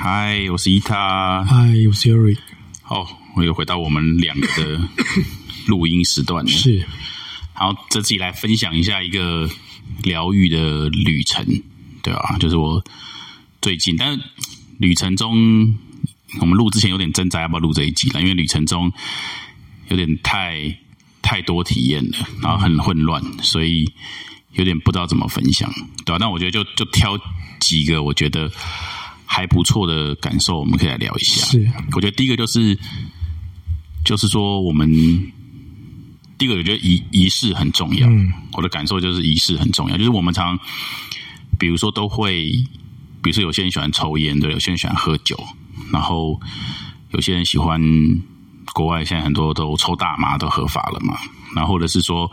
嗨，我是伊塔。嗨，我是 Eric。好，我又回到我们两个的 录音时段了。是，好，这次来分享一下一个疗愈的旅程，对吧？就是我最近，但是旅程中，我们录之前有点挣扎要不要录这一集了，因为旅程中有点太太多体验了，然后很混乱，所以有点不知道怎么分享，对吧？但我觉得就就挑几个我觉得还不错的感受，我们可以来聊一下。是，我觉得第一个就是，就是说我们第一个，我觉得仪仪式很重要。嗯我的感受就是仪式很重要，就是我们常，比如说都会，比如说有些人喜欢抽烟，对，有些人喜欢喝酒，然后有些人喜欢国外现在很多都抽大麻都合法了嘛，然后或者是说。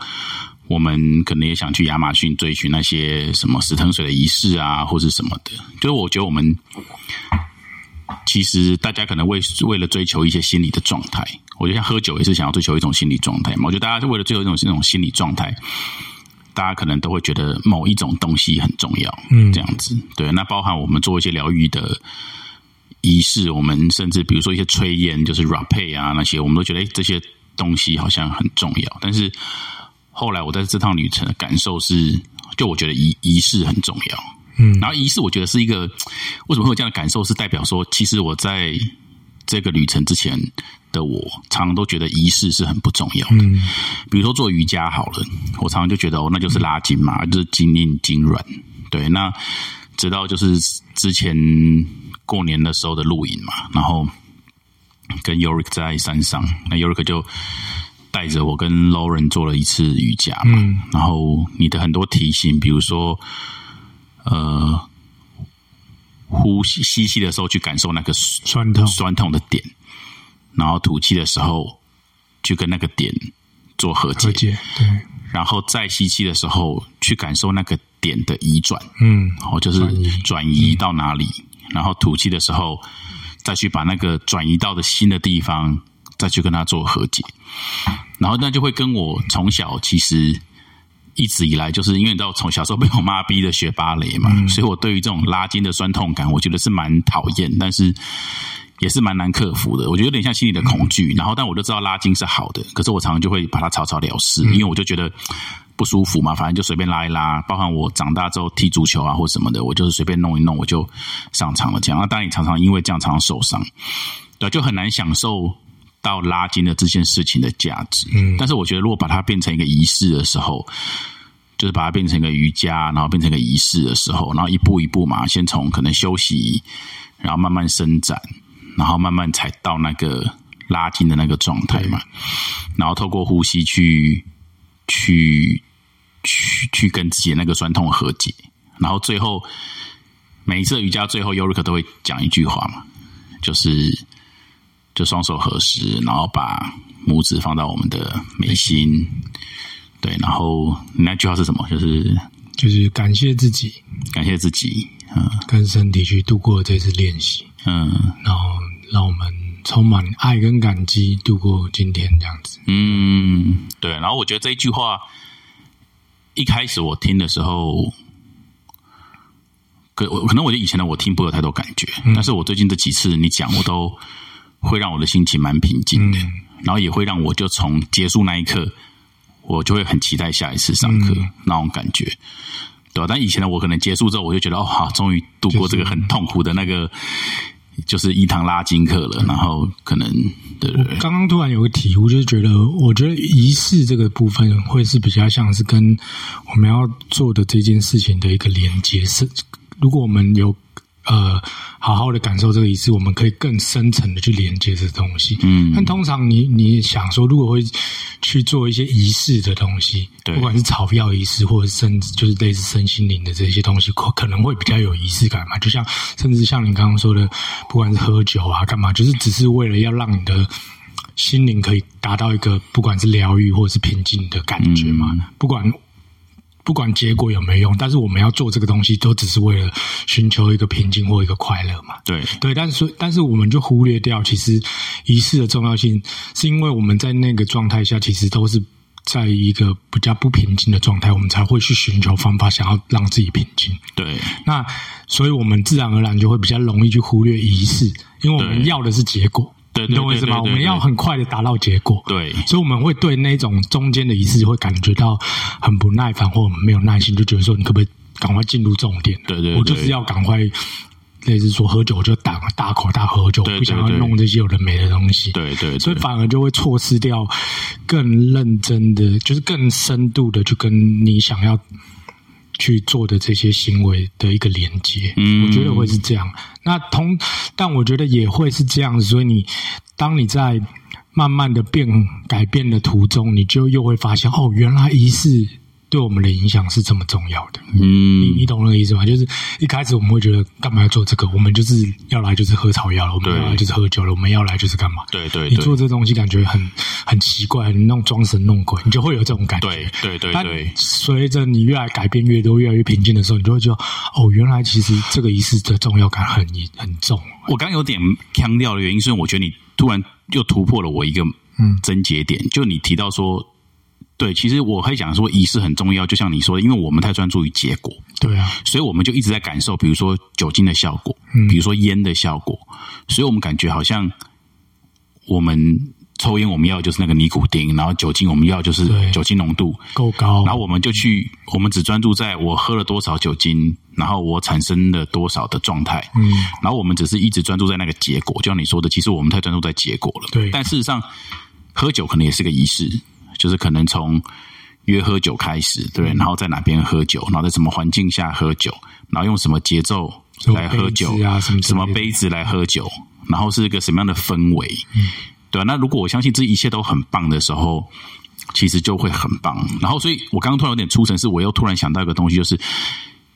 我们可能也想去亚马逊追寻那些什么死藤水的仪式啊，或是什么的。就是我觉得我们其实大家可能为为了追求一些心理的状态，我觉得像喝酒也是想要追求一种心理状态嘛。我觉得大家是为了追求一种这种心理状态，大家可能都会觉得某一种东西很重要，嗯这样子。对，那包含我们做一些疗愈的仪式，我们甚至比如说一些炊烟，就是 rapé 啊那些，我们都觉得、诶这些东西好像很重要。但是后来我在这趟旅程的感受是，就我觉得仪仪式很重要。嗯然后仪式，我觉得是一个为什么会有这样的感受，是代表说，其实我在这个旅程之前的我，常常都觉得仪式是很不重要的。嗯比如说做瑜伽好了，我常常就觉得哦，那就是拉筋嘛，就是筋硬筋软。对，那直到就是之前过年的时候的露营嘛，然后跟 Yorick 在山上，那 Yorick 就带着我跟 Lauren 做了一次瑜伽嘛，嗯。然后你的很多提醒，比如说呃，呼吸吸气的时候去感受那个酸痛。酸痛的点，然后吐气的时候去跟那个点做和解。和，解，对，然后再吸气的时候去感受那个点的移转，嗯哦，就是转移。转移到哪里，然后吐气的时候再去把那个转移到的新的地方再去跟它做和解，然后那就会跟我从小其实一直以来就是因为你知道从小时候被我妈逼着学芭蕾嘛，所以我对于这种拉筋的酸痛感，我觉得是蛮讨厌，但是。也是蛮难克服的，我觉得有点像心理的恐惧。然后，但我就知道拉筋是好的，可是我常常就会把它草草了事，因为我就觉得不舒服嘛，反正就随便拉一拉。包含我长大之后踢足球啊或什么的，我就是随便弄一弄，我就上场了。这样，那当然也常常因为这样常常受伤，对，就很难享受到拉筋的这件事情的价值。嗯但是我觉得，如果把它变成一个仪式的时候，就是把它变成一个瑜伽，然后变成一个仪式的时候，然后一步一步嘛，先从可能休息，然后慢慢伸展，然后慢慢才到那个拉筋的那个状态嘛，然后透过呼吸去去去去跟自己的那个酸痛和解，然后最后每一次的瑜伽最后，尤瑞克都会讲一句话嘛，就是就双手合十，然后把拇指放到我们的眉心，对，然后那句话是什么？就是就是感谢自己感谢自己，嗯跟身体去度过这次练习，嗯然后让我们充满爱跟感激度过今天这样子。嗯，对。然后我觉得这一句话一开始我听的时候，可我可能我觉得以前的我听不会有太多感觉，但是我最近这几次你讲，我都会让我的心情蛮平静的，然后也会让我就从结束那一刻，我就会很期待下一次上课、那种感觉。对吧？但以前的我可能结束之后，我就觉得哦，好，终于度过这个很痛苦的那个，就是一堂拉筋课了。然后可能对对对，刚刚突然有个体悟，就是觉得，我觉得仪式这个部分会是比较像是跟我们要做的这件事情的一个连接。是，如果我们有呃好好的感受这个仪式，我们可以更深层的去连接这东西。嗯但通常你你想说，如果会去做一些仪式的东西，对不管是草药仪式，或者甚至就是类似身心灵的这些东西，可可能会比较有仪式感嘛。就像甚至像你刚刚说的，不管是喝酒啊，干嘛，就是只是为了要让你的心灵可以达到一个不管是疗愈或者是平静的感觉嘛。不管不管结果有没有用，但是我们要做这个东西，都只是为了寻求一个平静或一个快乐嘛。对，对，但是但是我们就忽略掉，其实仪式的重要性，是因为我们在那个状态下，其实都是在一个比较不平静的状态，我们才会去寻求方法，想要让自己平静。对那所以我们自然而然就会比较容易去忽略仪式，因为我们要的是结果，对对你懂我意思吗？我们要很快的达到结果，对所以我们会对那种中间的仪式会感觉到很不耐烦，或没有耐心，就觉得说你可不可以赶快进入重点？对对对我就是要赶快。类似说喝酒我就大大口大喝酒，不想要弄这些有的没的东西。对对，所以反而就会错失掉更认真的，就是更深度的去跟你想要去做的这些行为的一个连接。嗯我觉得会是这样。那同，但我觉得也会是这样。所以你当你在慢慢的变改变的途中，你就又会发现，哦，原来仪式对我们的影响是这么重要的。嗯，你懂那个意思吗？就是一开始我们会觉得干嘛要做这个？我们就是要来就是喝草药了，我们要来就是喝酒了，我们要来就是干嘛？对对对你做这东西感觉很很奇怪，你弄装神弄鬼，你就会有这种感觉。对对对但对随着你越来改变越多，越来越平静的时候，你就会觉得哦，原来其实这个仪式的重要感很很重。我刚刚有点腔调的原因，是我觉得你突然又突破了我一个嗯症结点，就你提到说，对，其实我会讲说仪式很重要，就像你说的，因为我们太专注于结果，对啊，所以我们就一直在感受，比如说酒精的效果，嗯比如说烟的效果，所以我们感觉好像我们抽烟我们要的就是那个尼古丁，然后酒精我们要就是酒精浓度，够高，然后我们就去，我们只专注在我喝了多少酒精，然后我产生了多少的状态，嗯，然后我们只是一直专注在那个结果，就像你说的，其实我们太专注在结果了。对。但事实上，喝酒可能也是个仪式，就是可能从约喝酒开始，对，然后在哪边喝酒，然后在什么环境下喝酒，然后用什么节奏来喝酒啊什么什么杯子来喝酒，然后是一个什么样的氛围，嗯。对啊，那如果我相信这一切都很棒的时候，其实就会很棒。然后，所以我刚刚突然有点出神，是我又突然想到一个东西，就是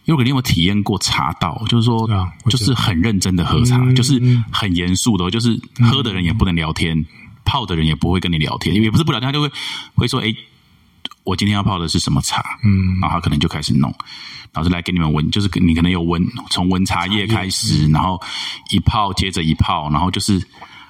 因为你有没有体验过茶道？就是说，就是很认真的喝茶，嗯就是很严肃的哦，就是喝的人也不能聊天，泡的人也不会跟你聊天，也不是不聊天，他就会会说：“哎，我今天要泡的是什么茶？”嗯，然后他可能就开始弄，然后就来给你们闻，就是你可能有闻，从闻茶叶开始，然后一泡接着一泡，然后就是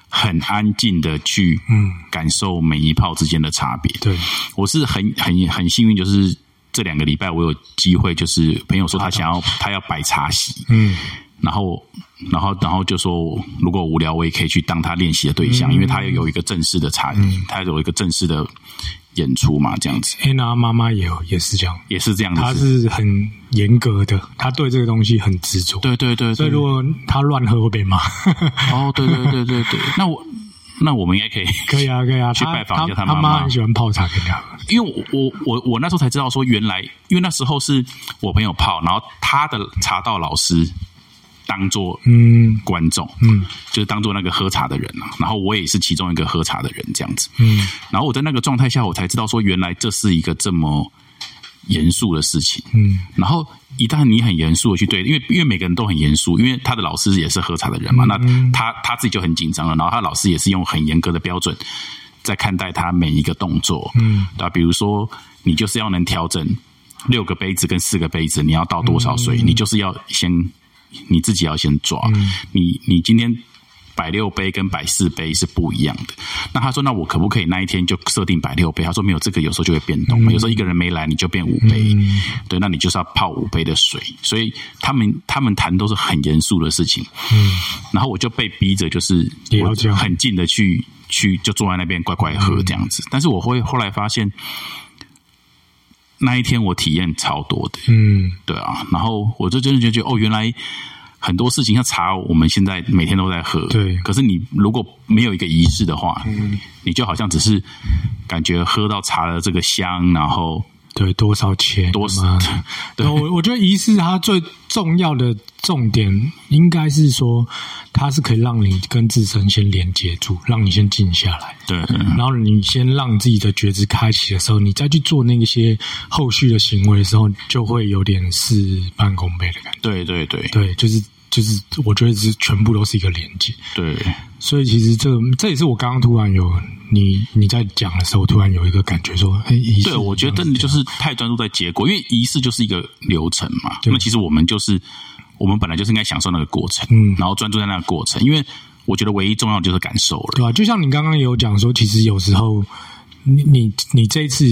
很安静的去嗯。感受每一泡之间的差别。对，我是很很很幸运，就是这两个礼拜我有机会，就是朋友说他想要他要摆茶席，嗯。然后，然后，然后就说，如果无聊，我也可以去当他练习的对象，因为他有一个正式的茶，他有一个正式的演出嘛，这样子安娜妈妈也有也是这样，也是这样她子。是很严格的，她对这个东西很执着。对对对对所以如，果她乱喝会被骂。哦，对对对对对，那我那我们应该可以，可以啊，可以啊。去拜访一下他妈妈妈妈很喜欢泡茶给她喝。因为我我我我那时候才知道说，原来因为那时候是我朋友泡，然后他的茶道老师当做嗯观众，嗯就是当做那个喝茶的人啊，然后我也是其中一个喝茶的人，这样子。嗯然后我在那个状态下，我才知道说，原来这是一个这么严肃的事情。嗯然后一旦你很严肃的去对，因为因为每个人都很严肃，因为他的老师也是喝茶的人嘛，那他他自己就很紧张了，然后他老师也是用很严格的标准在看待他每一个动作，嗯，对吧？比如说你就是要能调整六个杯子跟四个杯子，你要倒多少水，你就是要先你自己要先抓，你你今天。摆六杯跟摆四杯是不一样的。那他说，那我可不可以那一天就设定摆六杯？他说没有，这个有时候就会变动嘛。有时候一个人没来，你就变五杯。对，那你就是要泡五杯的水。所以他们他们谈都是很严肃的事情。嗯，然后我就被逼着，就是我要很近的去去就坐在那边乖乖喝这样子。但是我会后来发现，那一天我体验超多的。嗯。对啊，然后我就真的就觉得，哦，原来很多事情像茶，我们现在每天都在喝，对。可是你如果没有一个仪式的话，你就好像只是感觉喝到茶的这个香，然后对，多少钱？多妈的对 我我觉得仪式它最重要的重点应该是说，它是可以让你跟自身先连接住，让你先静下来。对然后你先让自己的觉知开启的时候，你再去做那些后续的行为的时候，就会有点事半功倍的感觉。对对对对，就是就是，我觉得是全部都是一个连接。对所以其实这这也是我刚刚突然有你你在讲的时候，突然有一个感觉说，哎，仪式对，我觉得真的就是太专注在结果，因为仪式就是一个流程嘛。对那其实我们就是我们本来就是应该享受那个过程，嗯然后专注在那个过程，因为我觉得唯一重要的就是感受了。对吧、就像你刚刚也有讲说，其实有时候你你你这一次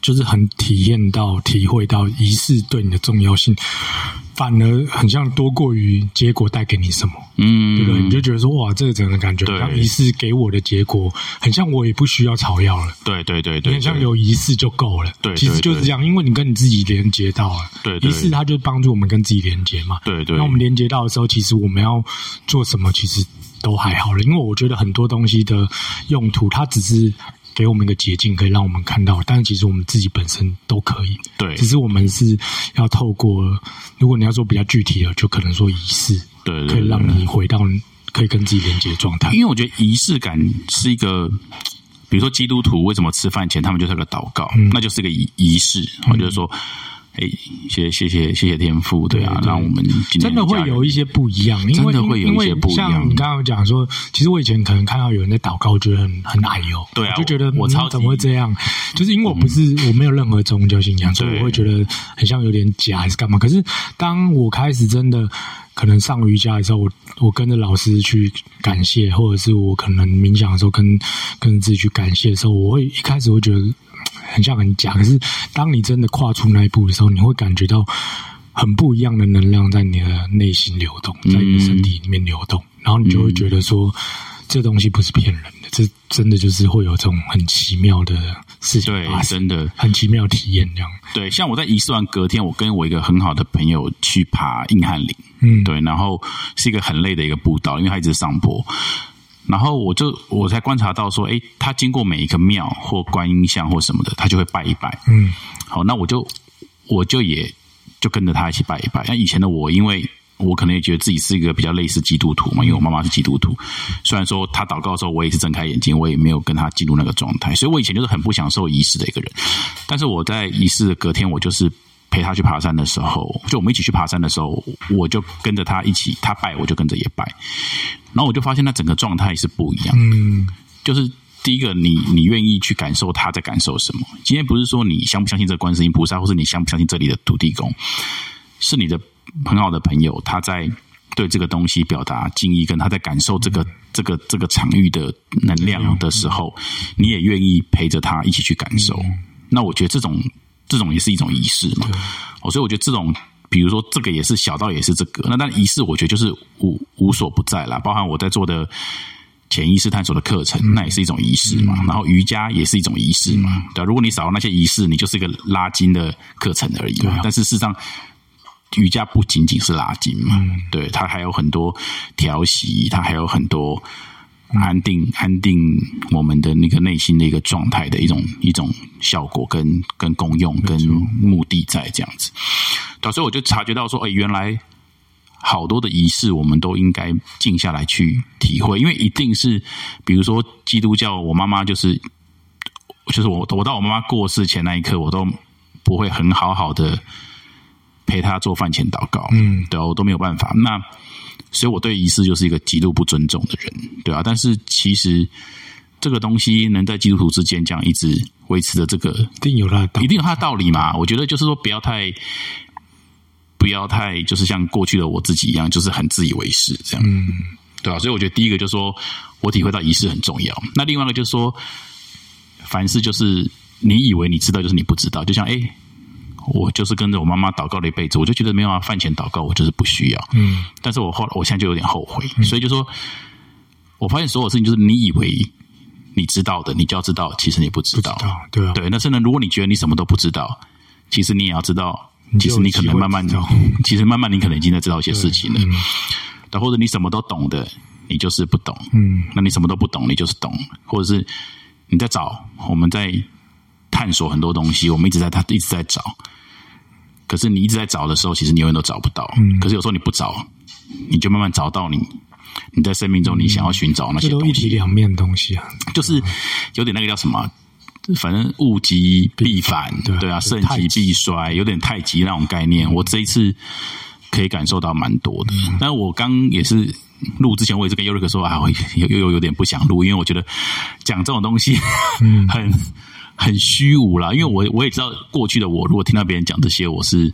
就是很体验到、体会到仪式对你的重要性，反而很像多过于结果带给你什么，嗯，对不对？你就觉得说哇，这个整个感觉，像仪式给我的结果，很像我也不需要草药了。对对对对，你很像对。有仪式就够了，对其实就是这样，因为你跟你自己连接到了，对对。仪式它就帮助我们跟自己连接嘛，对对。那我们连接到的时候，其实我们要做什么，其实都还好了，因为我觉得很多东西的用途，它只是给我们一个捷径，可以让我们看到，但是其实我们自己本身都可以，对。只是我们是要透过，如果你要说比较具体的，就可能说仪式，对对，可以让你回到可以跟自己连接的状态。因，为我觉得仪式感是一个，比如说基督徒为什么吃饭前他们就是个祷告，嗯。那就是个仪仪式。我就是说，哎，谢谢谢谢谢天赋，对啊，让我们真的会有一些不一样，因为真的会有一些不一样像你刚刚讲说，其实我以前可能看到有人在祷告，我觉得很很矮哟，对啊我就觉得我我超级嗯怎么会这样？就是因为我不是、我没有任何宗教信仰，所以我会觉得很像有点假还是干嘛。可是当我开始真的可能上瑜伽的时候，我我跟着老师去感谢，或者是我可能冥想的时候跟跟自己去感谢的时候，我会一开始会觉得很像很假，可是当你真的跨出那一步的时候，你会感觉到很不一样的能量在你的内心流动，在你的身体里面流动，然后你就会觉得说，这东西不是骗人的，这真的就是会有这种很奇妙的事情对发，生，真的很奇妙的体验这样。对。像我在仪式完隔天，我跟我一个很好的朋友去爬硬汉岭，嗯，对，然后是一个很累的一个步道，因为它一直上坡。然后我就我才观察到说，哎，他经过每一个庙或观音像或什么的，他就会拜一拜。嗯好，那我就我就也就跟着他一起拜一拜。那以前的我，因为我可能也觉得自己是一个比较类似基督徒嘛，因为我妈妈是基督徒。虽然说他祷告的时候，我也是睁开眼睛，我也没有跟他进入那个状态，所以我以前就是很不享受仪式的一个人。但是我在仪式的隔天，我就是陪他去爬山的时候，就我们一起去爬山的时候，我就跟着他一起，他拜我就跟着也拜，然后我就发现他整个状态是不一样的。嗯就是第一个，你你愿意去感受他在感受什么。今天不是说你相不相信这观世音菩萨，或是你相不相信这里的土地公，是你的很好的朋友，他在对这个东西表达敬意，跟他在感受这个这个这个场域的能量的时候，你也愿意陪着他一起去感受。那我觉得这种这种也是一种仪式嘛。哦，所以我觉得这种。比如说，这个也是小到也是这个，那但仪式我觉得就是无无所不在啦，包含我在做的潜意识探索的课程，那也是一种仪式嘛。然后瑜伽也是一种仪式嘛，对吧、如果你少了那些仪式，你就是一个拉筋的课程而已嘛。但是事实上，瑜伽不仅仅是拉筋嘛，对，它还有很多调息，它还有很多安定、安定我们的那个内心的一个状态的一种一种效果跟跟功用跟目的在这样子。对，所以我就察觉到说，哎，原来好多的仪式，我们都应该静下来去体会，因为一定是，比如说基督教，我妈妈就是，就是我我到我妈妈过世前那一刻，我都不会很好好的陪她做饭前祷告，嗯，对啊，我都没有办法。那所以我对仪式就是一个极度不尊重的人，对啊。但是其实这个东西能在基督徒之间这样一直维持的这个一定有它的道理一定有它的道理嘛。我觉得就是说，不要太，不要太，就是像过去的我自己一样，就是很自以为是这样，嗯对吧、所以我觉得第一个就是说我体会到仪式很重要。那另外一个就是说，凡事就是你以为你知道，就是你不知道。就像哎，我就是跟着我妈妈祷告了一辈子，我就觉得没有啊，饭前祷告我就是不需要。嗯但是我后来我现在就有点后悔，所以就说，我发现所有事情就是你以为你知道的，你就要知道，其实你不知道。知道对啊，对，但是呢，如果你觉得你什么都不知道，其实你也要知道，其实你可能慢慢其实慢慢你可能已经在知道一些事情了。嗯对，或者你什么都懂的，你就是不懂；嗯那你什么都不懂，你就是懂，或者是你在找，我们在探索很多东西，我们一直在他一直在找。可是你一直在找的时候，其实你永远都找不到。嗯可是有时候你不找，你就慢慢找到你你在生命中你想要寻找那些东西，体两面的东西啊，就是有点那个叫什么。反正物极必反，对啊对啊，盛极必衰，有点太极那种概念。我这一次可以感受到蛮多的，但我刚也是录之前，我也是跟尤瑞克说啊，我又又又有点不想录，因为我觉得讲这种东西 很很虚无啦。因为我我也知道过去的我，如果听到别人讲这些，我是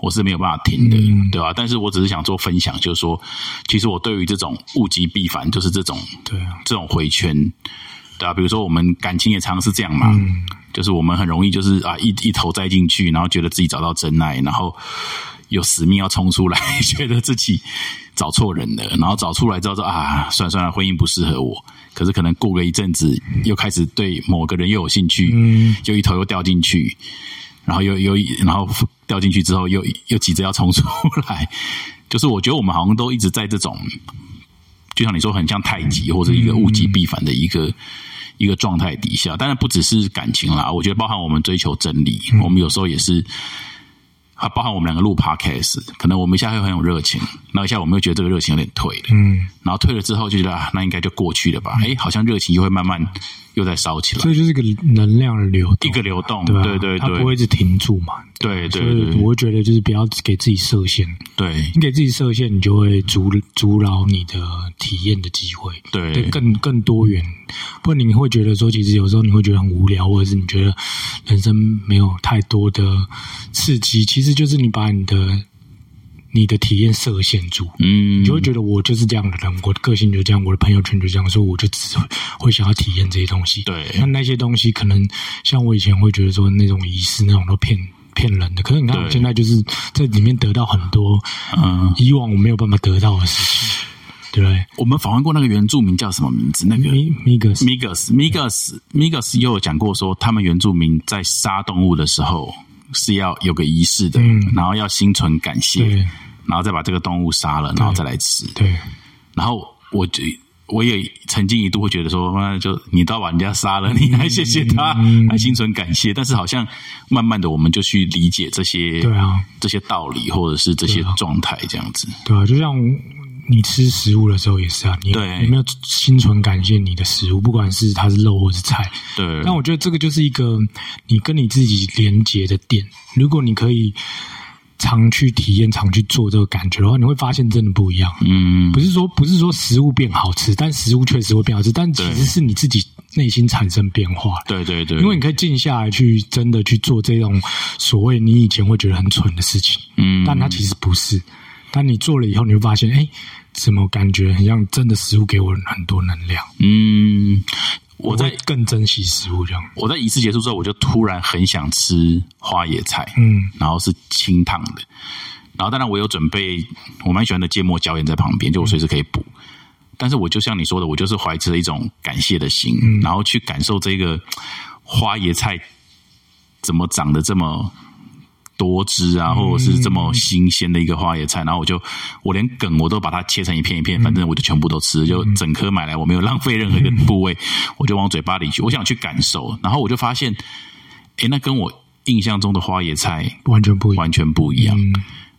我是没有办法听的，对吧、但是我只是想做分享，就是说，其实我对于这种物极必反，就是这种对啊，这种回圈，对啊，比如说我们感情也常是这样嘛，嗯就是我们很容易就是啊一一头栽进去，然后觉得自己找到真爱，然后有使命要冲出来，觉得自己找错人了，然后找出来之后说啊，算了算了，婚姻不适合我。可是可能过个一阵子，又开始对某个人又有兴趣，嗯就一头又掉进去，然后又又然后掉进去之后又又急着要冲出来，就是我觉得我们好像都一直在这种，就像你说很像太极或者一个物极必反的一个。一个状态底下，当然不只是感情啦，我觉得包含我们追求真理，我们有时候也是，啊，包含我们两个录 podcast，可能我们一下会很有热情，然后一下我们又觉得这个热情有点退了，嗯，然后退了之后就觉得啊，那应该就过去了吧，哎，好像热情又会慢慢又在烧起来，所以就是个能量的流动，一个流动，对吧？对对它不会一直停住嘛。对对对我会觉得就是不要给自己设限，对你给自己设限，你就会阻阻挠你的体验的机会，对对，更更多元。不然你会觉得说，其实有时候你会觉得很无聊，或者是你觉得人生没有太多的刺激，其实就是你把你的你的体验设限住。嗯你就会觉得我就是这样的人，我的个性就这样，我的朋友圈就这样，所以我就只会会想要体验这些东西。对那那些东西可能像我以前会觉得说那种仪式那种都骗骗人的，可是你看我现在就是在里面得到很多嗯，以往我没有办法得到的事情，对？我们访问过那个原住民叫什么名字？那个米米格斯 Migas Migas Migas 又有讲过说，他们原住民在杀动物的时候是要有个仪式的，嗯然后要心存感谢，然后再把这个动物杀了，然后再来吃。对然后我就我也曾经一度会觉得说，那就你都要把人家杀了，你还谢谢他，嗯还心存感谢。但是好像慢慢的，我们就去理解这些对啊，这些道理，或者是这些状态，这样子。对啊，就像你吃食物的时候也是啊，你有没有心存感谢你的食物，不管是它是肉或是菜，对，但我觉得这个就是一个你跟你自己连接的点。如果你可以常去体验、常去做这个感觉的话，你会发现真的不一样。嗯不是说不是说食物变好吃，但食物确实会变好吃，但其实是你自己内心产生变化。对对对，因为你可以静下来去真的去做这种所谓你以前会觉得很蠢的事情，嗯，但它其实不是。但你做了以后，你会发现，哎，怎么感觉很像真的食物给我很多能量？嗯，我在会更珍惜食物这样。我在仪式结束之后，我就突然很想吃花椰菜，嗯然后是清烫的，然后当然我有准备我蛮喜欢的芥末椒盐在旁边，就我随时可以补。但是我就像你说的，我就是怀着一种感谢的心，嗯然后去感受这个花椰菜怎么长得这么多汁啊，或者是这么新鲜的一个花椰菜，然后我就我连梗我都把它切成一片一片，反正我就全部都吃，就整颗买来，我没有浪费任何一个部位，我就往嘴巴里去，我想去感受，然后我就发现，哎，那跟我印象中的花椰菜完全不一样。完全不一样。嗯。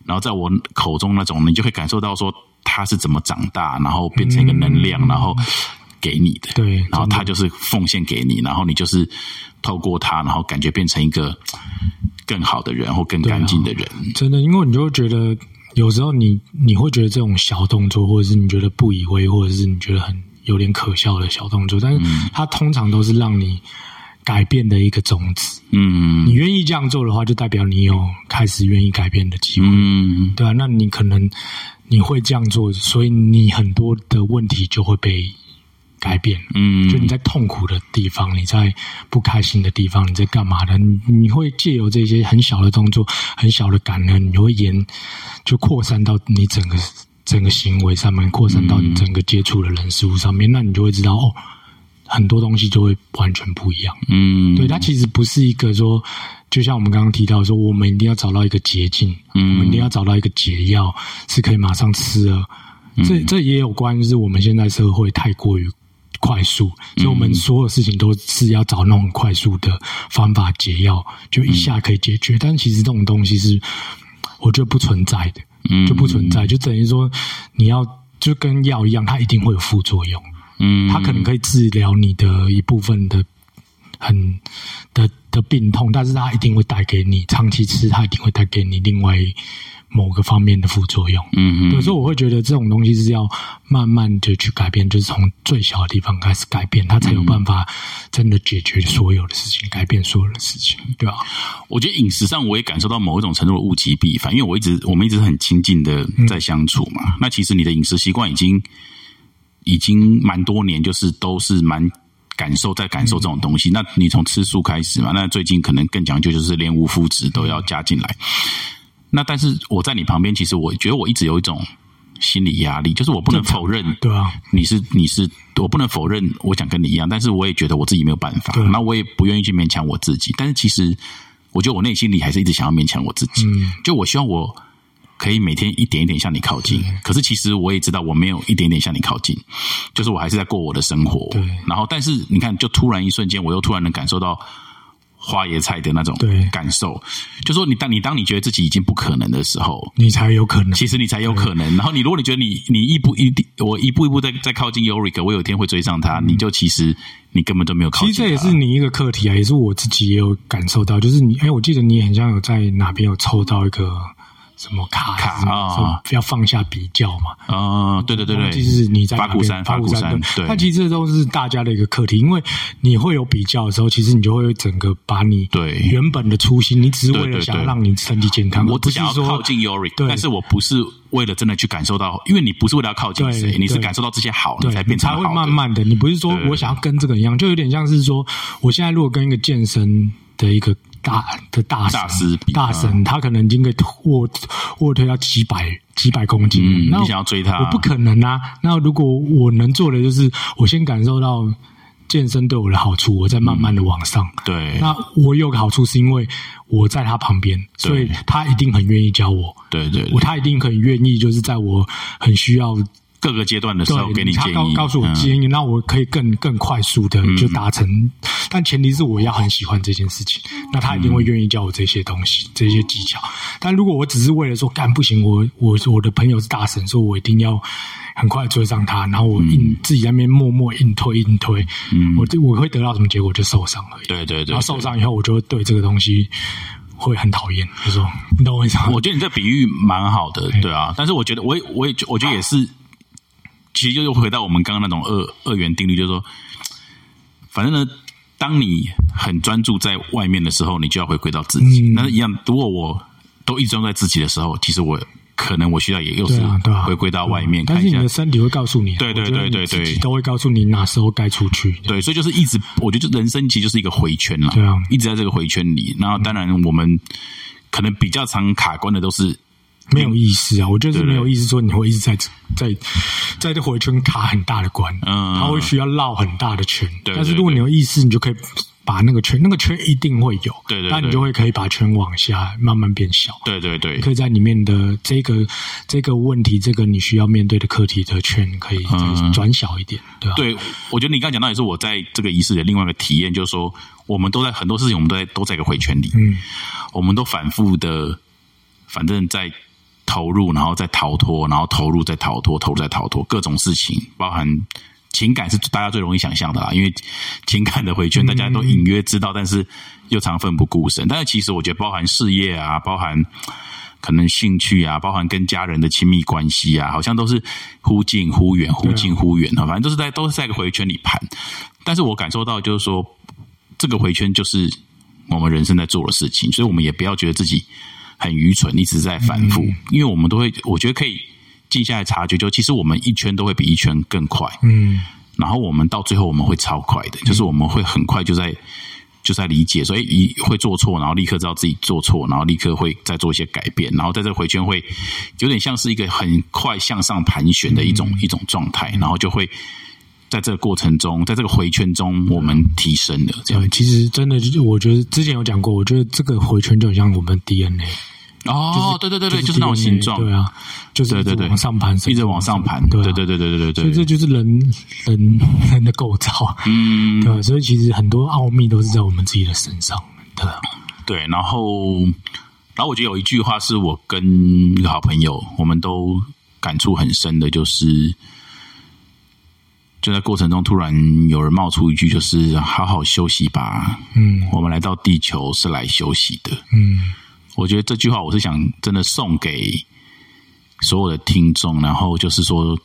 然后在我口中那种，你就可以感受到说它是怎么长大，然后变成一个能量，然后给你的。对然后它就是奉献给你，然后你就是透过它，然后感觉变成一个更好的人或更干净的人。真的，因为你就会觉得有时候你你会觉得这种小动作，或者是你觉得不以为，或者是你觉得很有点可笑的小动作，但是它通常都是让你改变的一个种子。嗯你愿意这样做的话，就代表你有开始愿意改变的机会，嗯对啊，那你可能你会这样做，所以你很多的问题就会被改变。嗯，就你在痛苦的地方，你在不开心的地方，你在干嘛的？你你会借由这些很小的动作、很小的感恩，你会延就扩散到你整个整个行为上面，扩散到你整个接触的人事物上面，那你就会知道哦，很多东西就会完全不一样。嗯对，它其实不是一个说，就像我们刚刚提到说，我们一定要找到一个捷径，嗯我们一定要找到一个解药，是可以马上吃了。嗯这这也有关，就是我们现在社会太过于快速，所以我嗯们所有事情都是要找那种快速的方法解药，就一下可以解决。但其实这种东西是我觉得不存在的，嗯就不存在，就等于说你要就跟药一样，它一定会有副作用。嗯，它可能可以治疗你的一部分的很的的病痛，但是它一定会带给你长期吃，它一定会带给你另外某个方面的副作用。嗯有时候我会觉得这种东西是要慢慢的去改变，就是从最小的地方开始改变，它才有办法真的解决所有的事情，改变所有的事情，对吧？我觉得饮食上我也感受到某一种程度的物极必反，因为我一直我们一直很亲近的在相处嘛。那其实你的饮食习惯已经已经蛮多年，就是都是蛮感受，在感受这种东西。那你从吃素开始嘛？那最近可能更讲究，就是连无麸质都要加进来。那但是我在你旁边，其实我觉得我一直有一种心理压力，就是我不能否认，对啊，你是你是，我不能否认，我想跟你一样，但是我也觉得我自己没有办法，那我也不愿意去勉强我自己。但是其实，我觉得我内心里还是一直想要勉强我自己，就我希望我。可以每天一点一点向你靠近，可是其实我也知道我没有一点点向你靠近，就是我还是在过我的生活。对，然后但是你看，就突然一瞬间，我又突然能感受到花椰菜的那种感受，就说你当你当你觉得自己已经不可能的时候，你才有可能，其实你才有可能。然后你如果你觉得你你一步一定我一步一步在在靠近 Yorick，我有一天会追上他，你就其实你根本都没有靠近。其实这也是你一个课题啊，也是我自己也有感受到，就是你哎，我记得你很像有在哪边有抽到一个。什么卡卡啊？要放下比较嘛？啊，对对对对，其是你在法鼓山，法鼓山，对，它其实都是大家的一个课题，因为你会有比较的时候，其实你就会整个把你对。原本的初心，你只是为了想让你身体健康，我只想要靠近 Yuri，但是我不是为了真的去感受到，因为你不是为了要靠近谁，你是感受到这些好，你才变才会慢慢的，你不是说我想要跟这个一样，就有点像是说，我现在如果跟一个健身的一个。大的大师大神，他可能已经可以卧卧推到几百几百公斤。嗯，你想要追他，我不可能啊。那如果我能做的，就是我先感受到健身对我的好处，我再慢慢的往上。对，那我有个好处是因为我在他旁边，所以他一定很愿意教我。对对，我他一定很愿意，就是在我很需要。各个阶段的时候给你建议，告诉我建议，那我可以更更快速的就达成。但前提是我要很喜欢这件事情，那他一定会愿意教我这些东西、这些技巧。但如果我只是为了说干不行，我我我的朋友是大神，说我一定要很快追上他，然后我硬自己在那边默默硬推硬推，我我会得到什么结果？就受伤而已。对对对，然后受伤以后，我就会对这个东西会很讨厌。就说你懂我意思吗？我觉得你这比喻蛮好的，对啊。但是我觉得，我也我也我觉得也是。其实就又回到我们刚刚那种二二元定律，就是说，反正呢，当你很专注在外面的时候，你就要回归到自己。那一样，如果我都一直专注在自己的时候，其实我可能我需要也又是回归到外面。但是你的身体会告诉你，对对对对对，都会告诉你哪时候该出去。对，所以就是一直，我觉得人生其实就是一个回圈了。对啊，一直在这个回圈里。然后当然我们可能比较常卡关的都是。没有意思啊！我觉得是没有意思，说你会一直在在在这回圈卡很大的关，嗯，他会需要绕很大的圈。但是如果你有意思，你就可以把那个圈，那个圈一定会有，对对，那你就会可以把圈往下慢慢变小。对对对，可以在里面的这个这个问题，这个你需要面对的课题的圈，可以转小一点，对吧？对，我觉得你刚刚讲到也是我在这个仪式的另外一个体验，就是说，我们都在很多事情，我们都在都在一个回圈里，嗯，我们都反复的，反正在。投入，然后再逃脱，然后投入，再逃脱，投入再逃脱，各种事情，包含情感是大家最容易想象的啦。因为情感的回圈，大家都隐约知道，但是又常奋不顾身。但是其实我觉得，包含事业啊，包含可能兴趣啊，包含跟家人的亲密关系啊，好像都是忽近忽远，忽近忽远啊。反正都是在都是在一个回圈里盘。但是我感受到，就是说这个回圈就是我们人生在做的事情，所以我们也不要觉得自己。很愚蠢，一直在反复，因为我们都会，我觉得可以静下来察觉，就其实我们一圈都会比一圈更快，嗯，然后我们到最后我们会超快的，就是我们会很快就在就在理解，所以一会做错，然后立刻知道自己做错，然后立刻会再做一些改变，然后在这回圈会有点像是一个很快向上盘旋的一种一种状态，然后就会。在这个过程中，在这个回圈中，我们提升了。这样其实真的，就我觉得之前有讲过，我觉得这个回圈就很像我们 DNA。哦，对对对对，就是那种形状，对啊，就是对对对，往上盘，一直往上盘，对对对对对对对。所以这就是人人 人的构造，嗯，对。所以其实很多奥秘都是在我们自己的身上，对。对，然后，然后我觉得有一句话是我跟一个好朋友，我们都感触很深的，就是。就在过程中，突然有人冒出一句，就是“好好休息吧”。嗯，我们来到地球是来休息的。嗯，我觉得这句话，我是想真的送给所有的听众，然后就是说，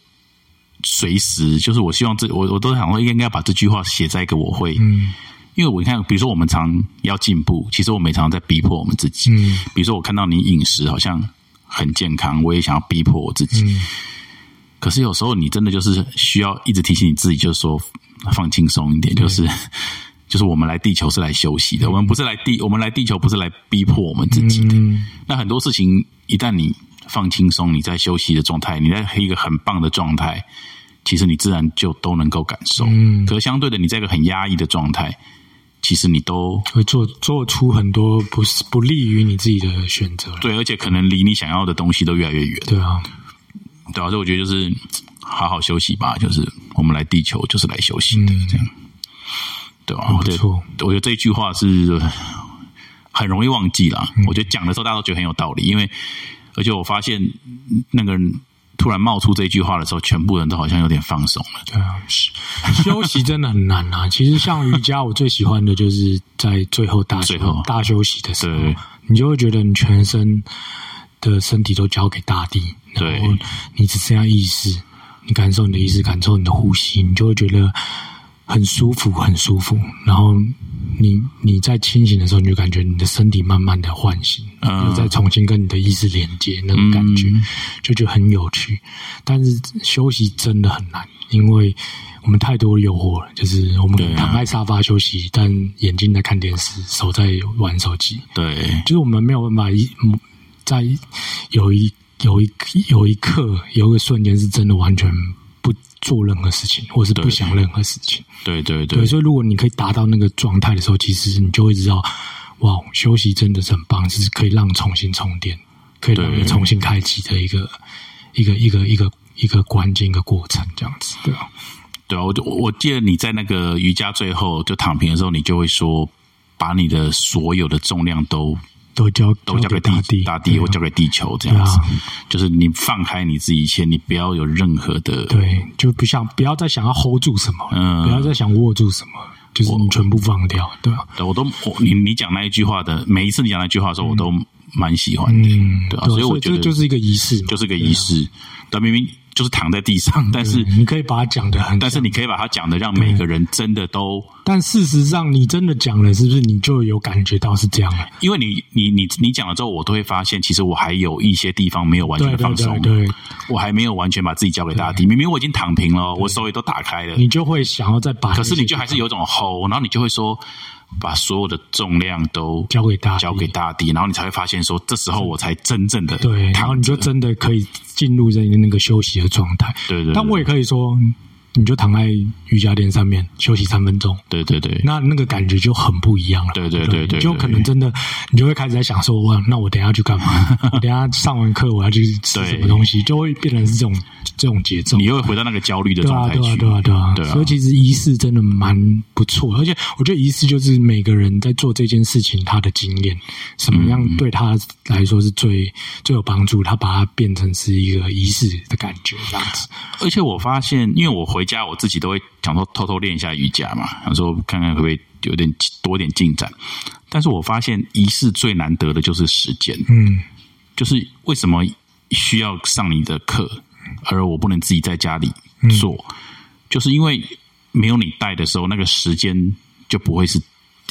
随时就是我希望这我我都想说，应该把这句话写在一个我会，嗯，因为我看，比如说我们常要进步，其实我们常常在逼迫我们自己。嗯，比如说我看到你饮食好像很健康，我也想要逼迫我自己。可是有时候你真的就是需要一直提醒你自己，就是说放轻松一点，就是就是我们来地球是来休息的，我们不是来地，我们来地球不是来逼迫我们自己的。嗯那很多事情一旦你放轻松，你在休息的状态，你在一个很棒的状态，其实你自然就都能够感受。嗯可是相对的，你在一个很压抑的状态，其实你都会做做出很多不是不利于你自己的选择。对，而且可能离你想要的东西都越来越远。对啊，对啊，所以我觉得就是好好休息吧，就是我们来地球就是来休息的，嗯这样，对吧、我觉得很不错我觉得这一句话是很容易忘记啦。嗯我觉得讲的时候大家都觉得很有道理，因为而且我发现那个人突然冒出这句话的时候，全部人都好像有点放松了。对啊，休息真的很难啊。其实像瑜伽，我最喜欢的就是在最后大休最后大休息的时候，你就会觉得你全身的身体都交给大地，对然后你只剩下意识，你感受你的意识，感受你的呼吸，你就会觉得很舒服，很舒服。然后你你在清醒的时候，你就感觉你的身体慢慢的唤醒，嗯又再重新跟你的意识连接，那种感觉、嗯就觉得很有趣。但是休息真的很难，因为我们太多诱惑了。就是我们躺在沙发休息，但眼睛在看电视，手在玩手机，对，就是我们没有办法一嗯在有一有一有一刻有一个瞬间是真的完全不做任何事情，或是不想任何事情。对对对，对，所以如果你可以达到那个状态的时候，其实你就会知道，哇，休息真的是很棒，是可以让重新充电，可以让你重新开启的一个一个一个一个一个关键一个过程，这样子，对啊，对啊，我就我我记得你在那个瑜伽最后就躺平的时候，你就会说，把你的所有的重量都都交都交给大地，大地或交给地球这样子啊，就是你放开你自己一切，你不要有任何的对，就不想不要再想要 hold 住什么，嗯。不要再想握住什么，就是你全部放掉，对吧、对我都我你你讲那一句话的每一次你讲那句话的时候，我都蛮喜欢的，嗯，对啊，所以我觉得就是一个仪式，就是个仪式，但明明就是躺在地上，但是你可以把它讲的很，但是你可以把它讲的让每个人真的都，但事实上你真的讲了，是不是你就有感觉到是这样了？因为你你你你讲了之后，我都会发现，其实我还有一些地方没有完全放松，对对，我还没有完全把自己交给大地。明明我已经躺平了，我手也都打开了，你就会想要再把，可是你就还是有种吼，然后你就会说，把所有的重量都交给大地交给大地，然后你才会发现说，这时候我才真正的对，然后你就。真的可以进入在那个休息的状态。对对对但我也可以说，你就躺在瑜伽垫上面休息三分钟，对对对，那那个感觉就很不一样了。对对对对就可能真的，你就会开始在想说，哇，那我等下去干嘛？我 等下上完课我要去吃什么东西，就会变成是这种这种节奏你。又会回到那个焦虑的对啊，对啊，状态去。对啊，对啊，对啊所以其实仪式真的蛮不错，而且我觉得仪式就是每个人在做这件事情他的经验，什么样对他来说是最最有帮助，他把它变成是一个仪式的感觉，这样子。而且我发现，因为我回家我自己都会想说偷偷练一下瑜伽嘛，想说看看会不会有点多点进展。但是我发现仪式最难得的就是时间，嗯，就是为什么需要上你的课，而我不能自己在家里做，就是因为没有你带的时候，那个时间就不会是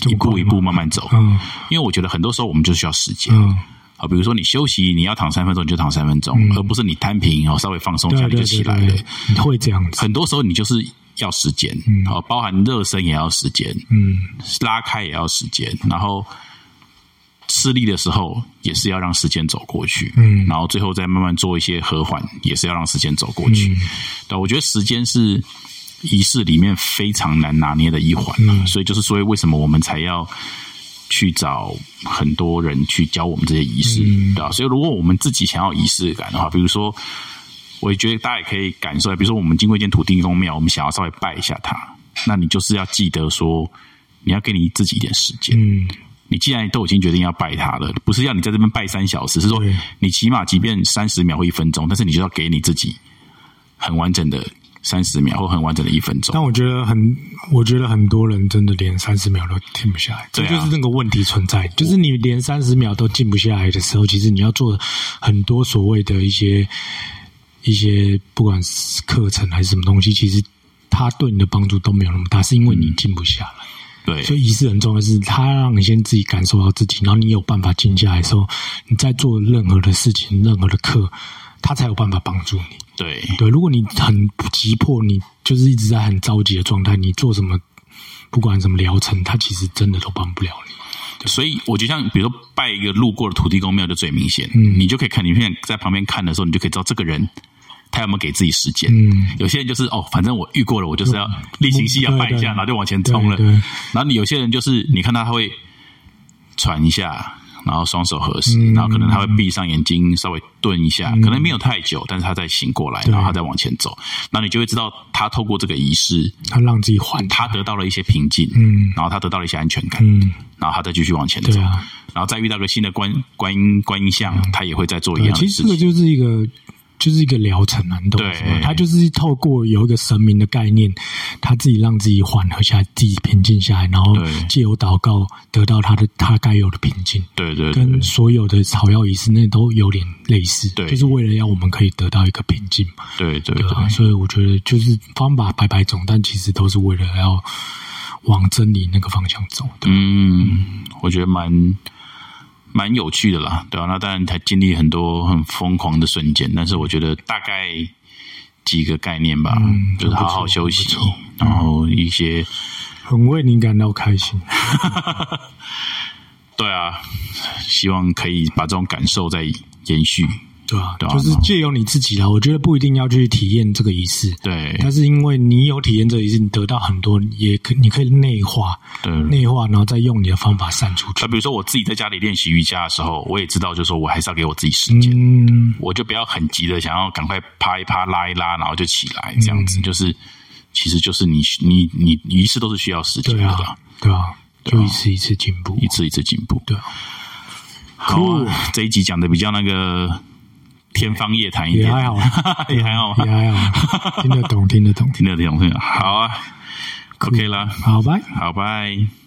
一步一步慢慢走。嗯因为我觉得很多时候我们就需要时间。嗯，啊，比如说你休息，你要躺三分钟，你就躺三分钟，而不是你摊平哦，稍微放松一下你就起来了。你会这样子。很多时候你就是要时间，好、包含热身也要时间，嗯，拉开也要时间，然后吃力的时候也是要让时间走过去，嗯然后最后再慢慢做一些和缓，也是要让时间走过去。嗯对，我觉得时间是仪式里面非常难拿捏的一环、啊嗯所以就是所以为什么我们才要去找很多人去教我们这些仪式，嗯对吧、所以如果我们自己想要仪式感的话，比如说。我也觉得大家也可以感受，比如说我们经过一间土地公庙，我们想要稍微拜一下它，那你就是要记得说，你要给你自己一点时间。嗯，你既然都已经决定要拜他了，不是要你在这边拜三小时，是说你起码即便三十秒或一分钟，但是你就要给你自己很完整的三十秒或很完整的一分钟。但我觉得很，我觉得很多人真的连三十秒都停不下来，这就是那个问题存在。就是你连三十秒都静不下来的时候，其实你要做很多所谓的一些一些，不管是课程还是什么东西，其实它对你的帮助都没有那么大，是因为你静不下来。对，所以仪式很重要，是它让你先自己感受到自己，然后你有办法静下来的时候，你在做任何的事情、任何的课，他才有办法帮助你。对对，如果你很急迫，你就是一直在很着急的状态，你做什么，不管什么疗程，他其实真的都帮不了你。所以我就像比如说拜一个路过的土地公庙就最明显，嗯你就可以看，你现在在旁边看的时候，你就可以知道这个人他有没有给自己时间。嗯，有些人就是哦，反正我遇过了，我就是要例行性要拜一下，然后就往前冲了。对对然后你有些人就是你看他他会喘一下，然后双手合十，嗯然后可能他会闭上眼睛稍微顿一下，可能没有太久，但是他再醒过来，然后他再往前走，那你就会知道他透过这个仪式，他让自己缓他得到了一些平静，嗯。然后他得到了一些安全感，嗯，然后他再继续往前走，啊。然后再遇到个新的观观音观音像，他也会再做一对，样其的事情。实这个就是一个。就是一个疗程啊，你懂对什么？他就是透过有一个神明的概念，他自己让自己缓和下来，自己平静下来，然后对借由祷告得到他的他该有的平静。对对对跟所有的草药仪式那都有点类似，对就是为了要我们可以得到一个平静嘛，对对对吧、对，所以我觉得就是方法百百种，但其实都是为了要往真理那个方向走的。嗯，我觉得蛮蛮有趣的啦，对啊，那当然他经历很多很疯狂的瞬间，但是我觉得大概几个概念吧，嗯就是好好休息，然后一些很为你感到开心。对啊，希望可以把这种感受再延续。对啊，对啊就是借由你自己啦。我觉得不一定要去体验这个仪式，对但是因为你有体验这个仪式，你得到很多，也可你可以内化，对。内化，然后再用你的方法散出去那。比如说我自己在家里练习瑜伽的时候，我也知道，就是说我还是要给我自己时间，嗯，我就不要很急的想要赶快趴一趴、拉一拉，然后就起来这样嗯子。就是其实就是你你你仪式都是需要时间对的对啊，，对啊，就一次一次进步，一次一次进步。对啊。好啊，这一集讲的比较那个天方夜谭一点，也还好啊，也还好也还好，听得懂，听得懂。听得懂，听得懂。好啊，OK 啦，好，拜。好拜。